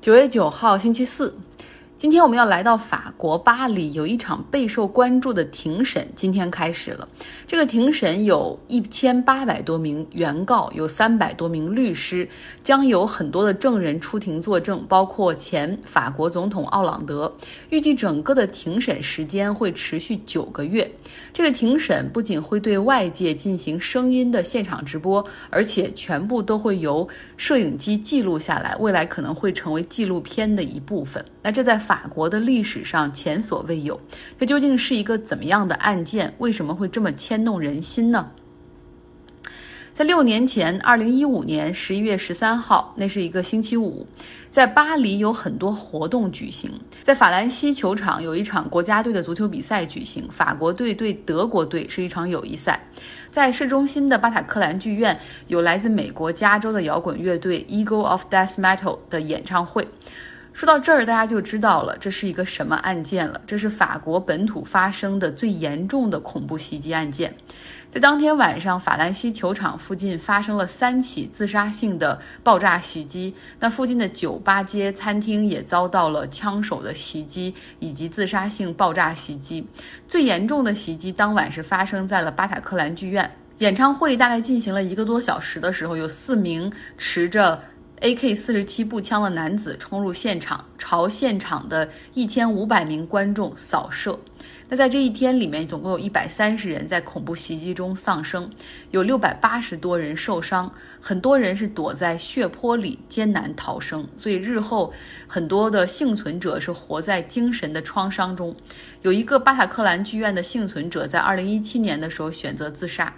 九月九号，星期四。今天我们要来到法国巴黎，有一场备受关注的庭审，今天开始了。这个庭审有一千八百多名原告，有三百多名律师，将有很多的证人出庭作证，包括前法国总统奥朗德。预计整个的庭审时间会持续九个月。这个庭审不仅会对外界进行声音的现场直播，而且全部都会由摄影机记录下来，未来可能会成为纪录片的一部分。那这在法国的历史上前所未有，这究竟是一个怎么样的案件？为什么会这么牵动人心呢？在六年前，二零一五年十一月十三号，那是一个星期五，在巴黎有很多活动举行。在法兰西球场有一场国家队的足球比赛举行，法国队对德国队是一场友谊赛。在市中心的巴塔克兰剧院有来自美国加州的摇滚乐队 Eagle of Death Metal 的演唱会。说到这儿，大家就知道了，这是一个什么案件了。这是法国本土发生的最严重的恐怖袭击案件。在当天晚上，法兰西球场附近发生了三起自杀性的爆炸袭击，那附近的酒吧街、餐厅也遭到了枪手的袭击以及自杀性爆炸袭击。最严重的袭击当晚是发生在了巴塔克兰剧院。演唱会大概进行了一个多小时的时候，有四名持着。AK 四十七步枪的男子冲入现场，朝现场的一千五百名观众扫射。那在这一天里面，总共有一百三十人在恐怖袭击中丧生，有六百八十多人受伤，很多人是躲在血泊里艰难逃生。所以日后很多的幸存者是活在精神的创伤中。有一个巴塔克兰剧院的幸存者在二零一七年的时候选择自杀。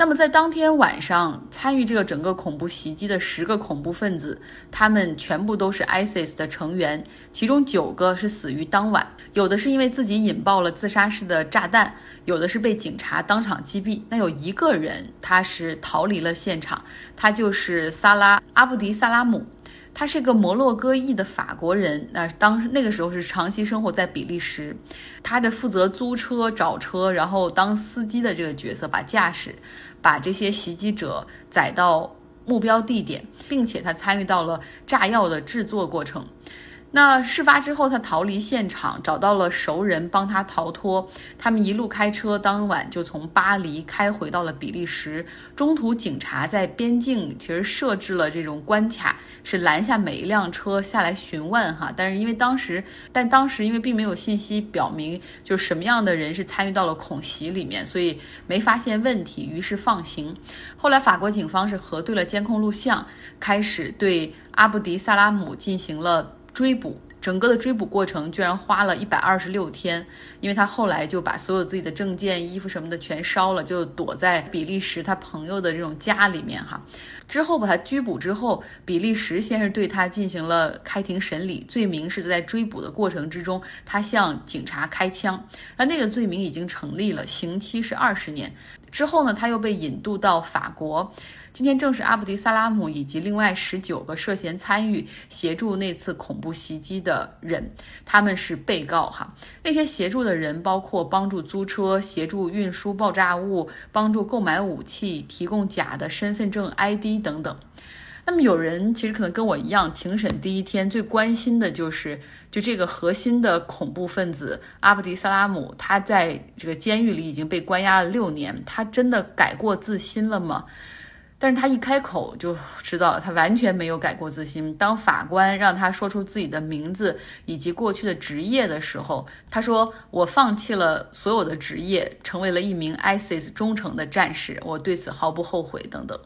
那么，在当天晚上参与这个整个恐怖袭击的十个恐怖分子，他们全部都是 ISIS 的成员，其中九个是死于当晚，有的是因为自己引爆了自杀式的炸弹，有的是被警察当场击毙。那有一个人他是逃离了现场，他就是萨拉阿布迪萨拉姆，他是个摩洛哥裔的法国人，那当那个时候是长期生活在比利时，他的负责租车、找车，然后当司机的这个角色，把驾驶。把这些袭击者载到目标地点，并且他参与到了炸药的制作过程。那事发之后，他逃离现场，找到了熟人帮他逃脱。他们一路开车，当晚就从巴黎开回到了比利时。中途，警察在边境其实设置了这种关卡，是拦下每一辆车下来询问哈。但是因为当时，但当时因为并没有信息表明就是什么样的人是参与到了恐袭里面，所以没发现问题，于是放行。后来法国警方是核对了监控录像，开始对阿布迪萨拉姆进行了。追捕整个的追捕过程居然花了一百二十六天，因为他后来就把所有自己的证件、衣服什么的全烧了，就躲在比利时他朋友的这种家里面哈。之后把他拘捕之后，比利时先是对他进行了开庭审理，罪名是在追捕的过程之中他向警察开枪，那那个罪名已经成立了，刑期是二十年。之后呢，他又被引渡到法国。今天正是阿布迪萨拉姆以及另外十九个涉嫌参与协助那次恐怖袭击的人，他们是被告哈。那些协助的人包括帮助租车、协助运输爆炸物、帮助购买武器、提供假的身份证 ID 等等。那么有人其实可能跟我一样，庭审第一天最关心的就是就这个核心的恐怖分子阿布迪萨拉姆，他在这个监狱里已经被关押了六年，他真的改过自新了吗？但是他一开口就知道了，他完全没有改过自新。当法官让他说出自己的名字以及过去的职业的时候，他说：“我放弃了所有的职业，成为了一名 ISIS 忠诚的战士，我对此毫不后悔。”等等。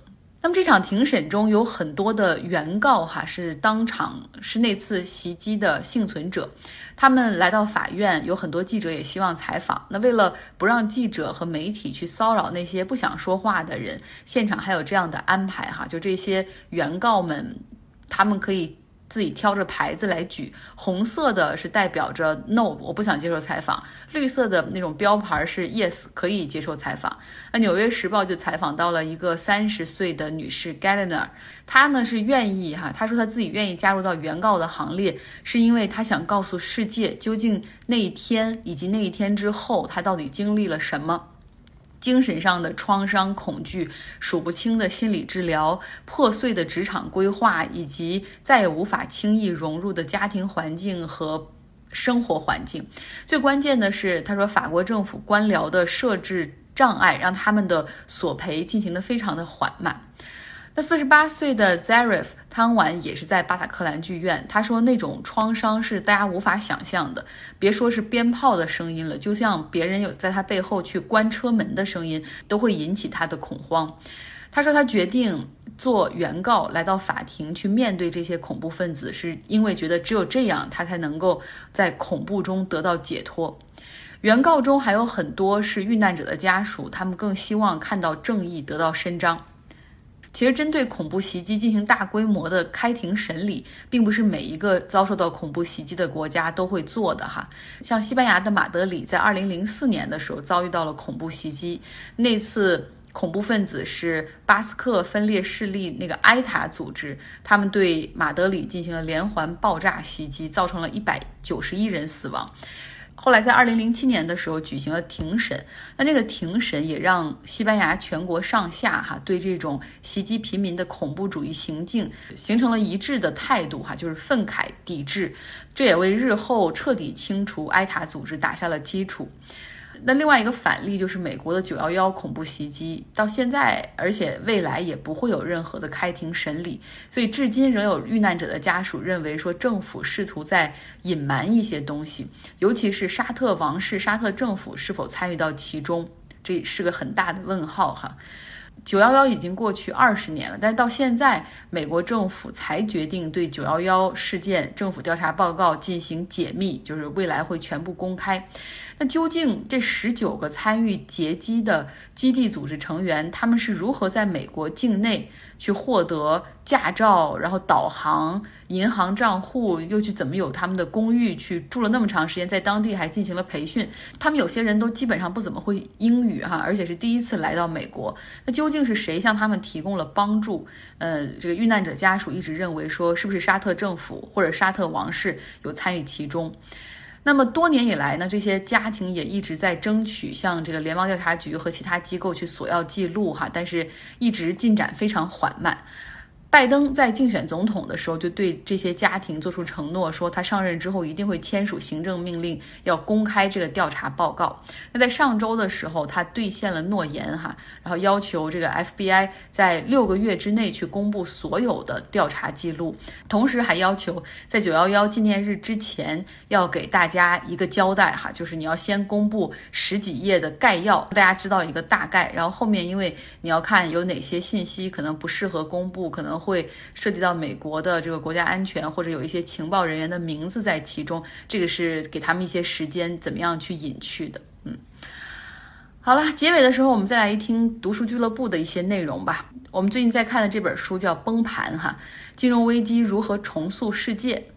那么这场庭审中有很多的原告，哈，是当场是那次袭击的幸存者，他们来到法院，有很多记者也希望采访。那为了不让记者和媒体去骚扰那些不想说话的人，现场还有这样的安排，哈，就这些原告们，他们可以。自己挑着牌子来举，红色的是代表着 no，我不想接受采访；绿色的那种标牌是 yes，可以接受采访。那《纽约时报》就采访到了一个三十岁的女士 Galliner，她呢是愿意哈，她说她自己愿意加入到原告的行列，是因为她想告诉世界，究竟那一天以及那一天之后，她到底经历了什么。精神上的创伤、恐惧、数不清的心理治疗、破碎的职场规划，以及再也无法轻易融入的家庭环境和生活环境。最关键的是，他说法国政府官僚的设置障碍，让他们的索赔进行的非常的缓慢。那四十八岁的 Zarif 汤完也是在巴塔克兰剧院，他说那种创伤是大家无法想象的，别说是鞭炮的声音了，就像别人有在他背后去关车门的声音，都会引起他的恐慌。他说他决定做原告来到法庭去面对这些恐怖分子，是因为觉得只有这样他才能够在恐怖中得到解脱。原告中还有很多是遇难者的家属，他们更希望看到正义得到伸张。其实，针对恐怖袭击进行大规模的开庭审理，并不是每一个遭受到恐怖袭击的国家都会做的哈。像西班牙的马德里，在二零零四年的时候遭遇到了恐怖袭击，那次恐怖分子是巴斯克分裂势力那个埃塔组织，他们对马德里进行了连环爆炸袭击，造成了一百九十一人死亡。后来在二零零七年的时候举行了庭审，那这个庭审也让西班牙全国上下哈对这种袭击平民的恐怖主义行径形成了一致的态度哈，就是愤慨抵制，这也为日后彻底清除埃塔组织打下了基础。那另外一个反例就是美国的九幺幺恐怖袭击，到现在，而且未来也不会有任何的开庭审理，所以至今仍有遇难者的家属认为说政府试图在隐瞒一些东西，尤其是沙特王室、沙特政府是否参与到其中，这是个很大的问号哈。九幺幺已经过去二十年了，但是到现在，美国政府才决定对九幺幺事件政府调查报告进行解密，就是未来会全部公开。那究竟这十九个参与劫机的基地组织成员，他们是如何在美国境内去获得驾照，然后导航、银行账户，又去怎么有他们的公寓去住了那么长时间，在当地还进行了培训？他们有些人都基本上不怎么会英语哈，而且是第一次来到美国。那究竟是谁向他们提供了帮助？呃，这个遇难者家属一直认为说，是不是沙特政府或者沙特王室有参与其中？那么多年以来呢，这些家庭也一直在争取向这个联邦调查局和其他机构去索要记录哈，但是一直进展非常缓慢。拜登在竞选总统的时候就对这些家庭做出承诺，说他上任之后一定会签署行政命令，要公开这个调查报告。那在上周的时候，他兑现了诺言哈，然后要求这个 FBI 在六个月之内去公布所有的调查记录，同时还要求在九幺幺纪念日之前要给大家一个交代哈，就是你要先公布十几页的概要，大家知道一个大概，然后后面因为你要看有哪些信息可能不适合公布，可能。会涉及到美国的这个国家安全，或者有一些情报人员的名字在其中，这个是给他们一些时间，怎么样去隐去的。嗯，好了，结尾的时候我们再来一听读书俱乐部的一些内容吧。我们最近在看的这本书叫《崩盘》哈，金融危机如何重塑世界。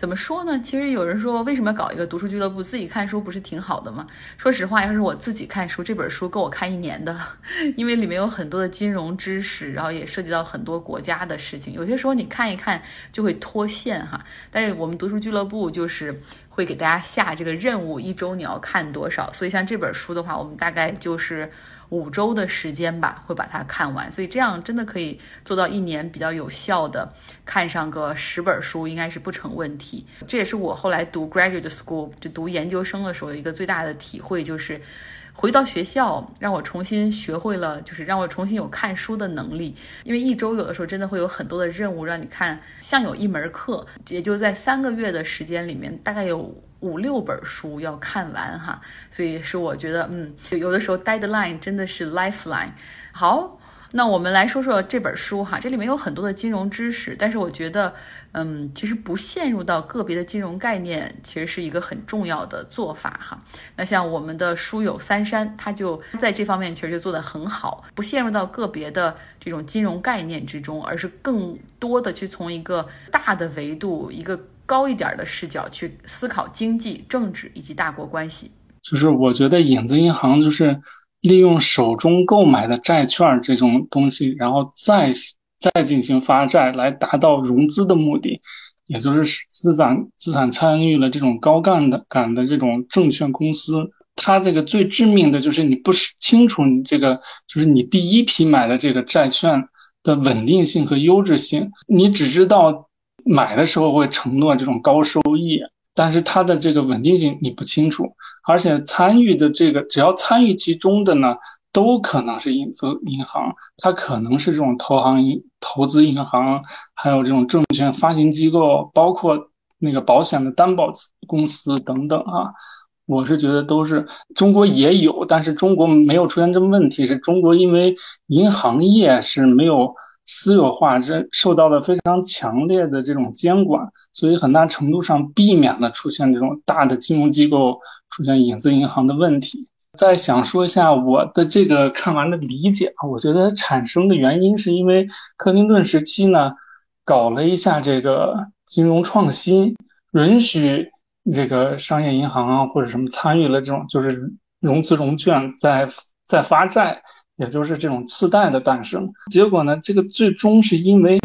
怎么说呢？其实有人说，为什么搞一个读书俱乐部？自己看书不是挺好的吗？说实话，要是我自己看书，这本书够我看一年的，因为里面有很多的金融知识，然后也涉及到很多国家的事情。有些时候你看一看就会脱线哈。但是我们读书俱乐部就是会给大家下这个任务，一周你要看多少。所以像这本书的话，我们大概就是。五周的时间吧，会把它看完，所以这样真的可以做到一年比较有效的看上个十本书，应该是不成问题。这也是我后来读 graduate school 就读研究生的时候一个最大的体会，就是回到学校让我重新学会了，就是让我重新有看书的能力。因为一周有的时候真的会有很多的任务让你看，像有一门课，也就在三个月的时间里面，大概有。五六本书要看完哈，所以是我觉得，嗯，有的时候 deadline 真的是 lifeline。好，那我们来说说这本书哈，这里面有很多的金融知识，但是我觉得，嗯，其实不陷入到个别的金融概念，其实是一个很重要的做法哈。那像我们的书友三山，他就在这方面其实就做得很好，不陷入到个别的这种金融概念之中，而是更多的去从一个大的维度一个。高一点的视角去思考经济、政治以及大国关系，就是我觉得影子银行就是利用手中购买的债券这种东西，然后再再进行发债来达到融资的目的，也就是资产资产参与了这种高杠杆的这种证券公司。它这个最致命的就是你不清楚你这个就是你第一批买的这个债券的稳定性和优质性，你只知道买的时候会承诺这种高收益，但是它的这个稳定性你不清楚，而且参与的这个只要参与其中的呢，都可能是影子银行，它可能是这种投行银投资银行，还有这种证券发行机构，包括那个保险的担保公司等等啊。我是觉得都是中国也有，但是中国没有出现这么问题。是中国因为银行业是没有私有化，这受到了非常强烈的这种监管，所以很大程度上避免了出现这种大的金融机构出现影子银行的问题。再想说一下我的这个看完的理解啊，我觉得产生的原因是因为克林顿时期呢，搞了一下这个金融创新，允许。这个商业银行啊，或者什么参与了这种就是融资融券在在发债，也就是这种次贷的诞生。结果呢，这个最终是因为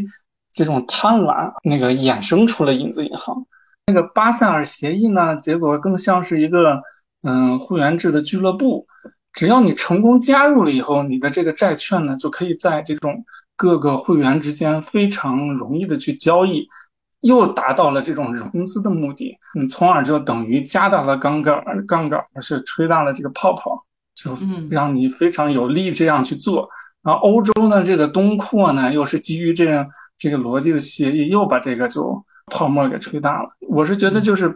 这种贪婪，那个衍生出了影子银行。那个巴塞尔协议呢，结果更像是一个嗯会员制的俱乐部，只要你成功加入了以后，你的这个债券呢就可以在这种各个会员之间非常容易的去交易。又达到了这种融资的目的，嗯，从而就等于加大了杠杆，杠杆，而且吹大了这个泡泡，就让你非常有利这样去做。然后欧洲呢，这个东扩呢，又是基于这样这个逻辑的协议，又把这个就泡沫给吹大了。我是觉得，就是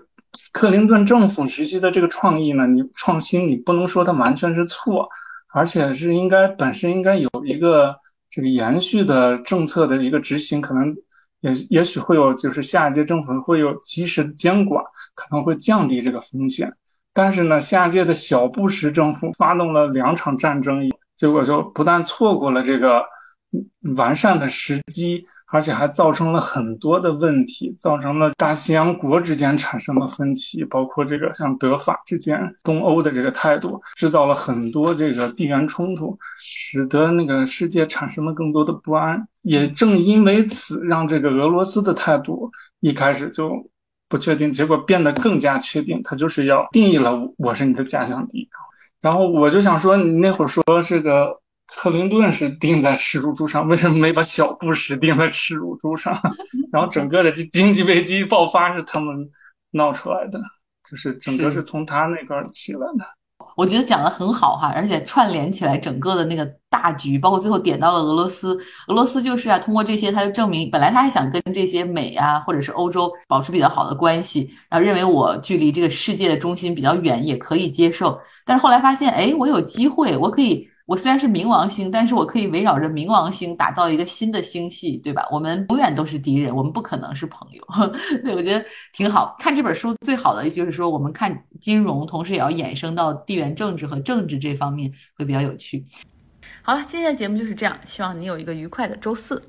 克林顿政府时期的这个创意呢，你创新，你不能说它完全是错，而且是应该本身应该有一个这个延续的政策的一个执行，可能。也也许会有，就是下一届政府会有及时的监管，可能会降低这个风险。但是呢，下届的小布什政府发动了两场战争，结果就不但错过了这个完善的时机。而且还造成了很多的问题，造成了大西洋国之间产生了分歧，包括这个像德法之间、东欧的这个态度，制造了很多这个地缘冲突，使得那个世界产生了更多的不安。也正因为此，让这个俄罗斯的态度一开始就不确定，结果变得更加确定，他就是要定义了我是你的假想敌。然后我就想说，你那会儿说这个。克林顿是钉在耻辱柱上，为什么没把小布什钉在耻辱柱上？然后整个的这经济危机爆发是他们闹出来的，就是整个是从他那块起来的。我觉得讲的很好哈，而且串联起来整个的那个大局，包括最后点到了俄罗斯。俄罗斯就是啊，通过这些，他就证明本来他还想跟这些美啊或者是欧洲保持比较好的关系，然后认为我距离这个世界的中心比较远，也可以接受。但是后来发现，哎，我有机会，我可以。我虽然是冥王星，但是我可以围绕着冥王星打造一个新的星系，对吧？我们永远都是敌人，我们不可能是朋友。对，我觉得挺好看这本书最好的就是说，我们看金融，同时也要衍生到地缘政治和政治这方面，会比较有趣。好了，今天的节目就是这样，希望你有一个愉快的周四。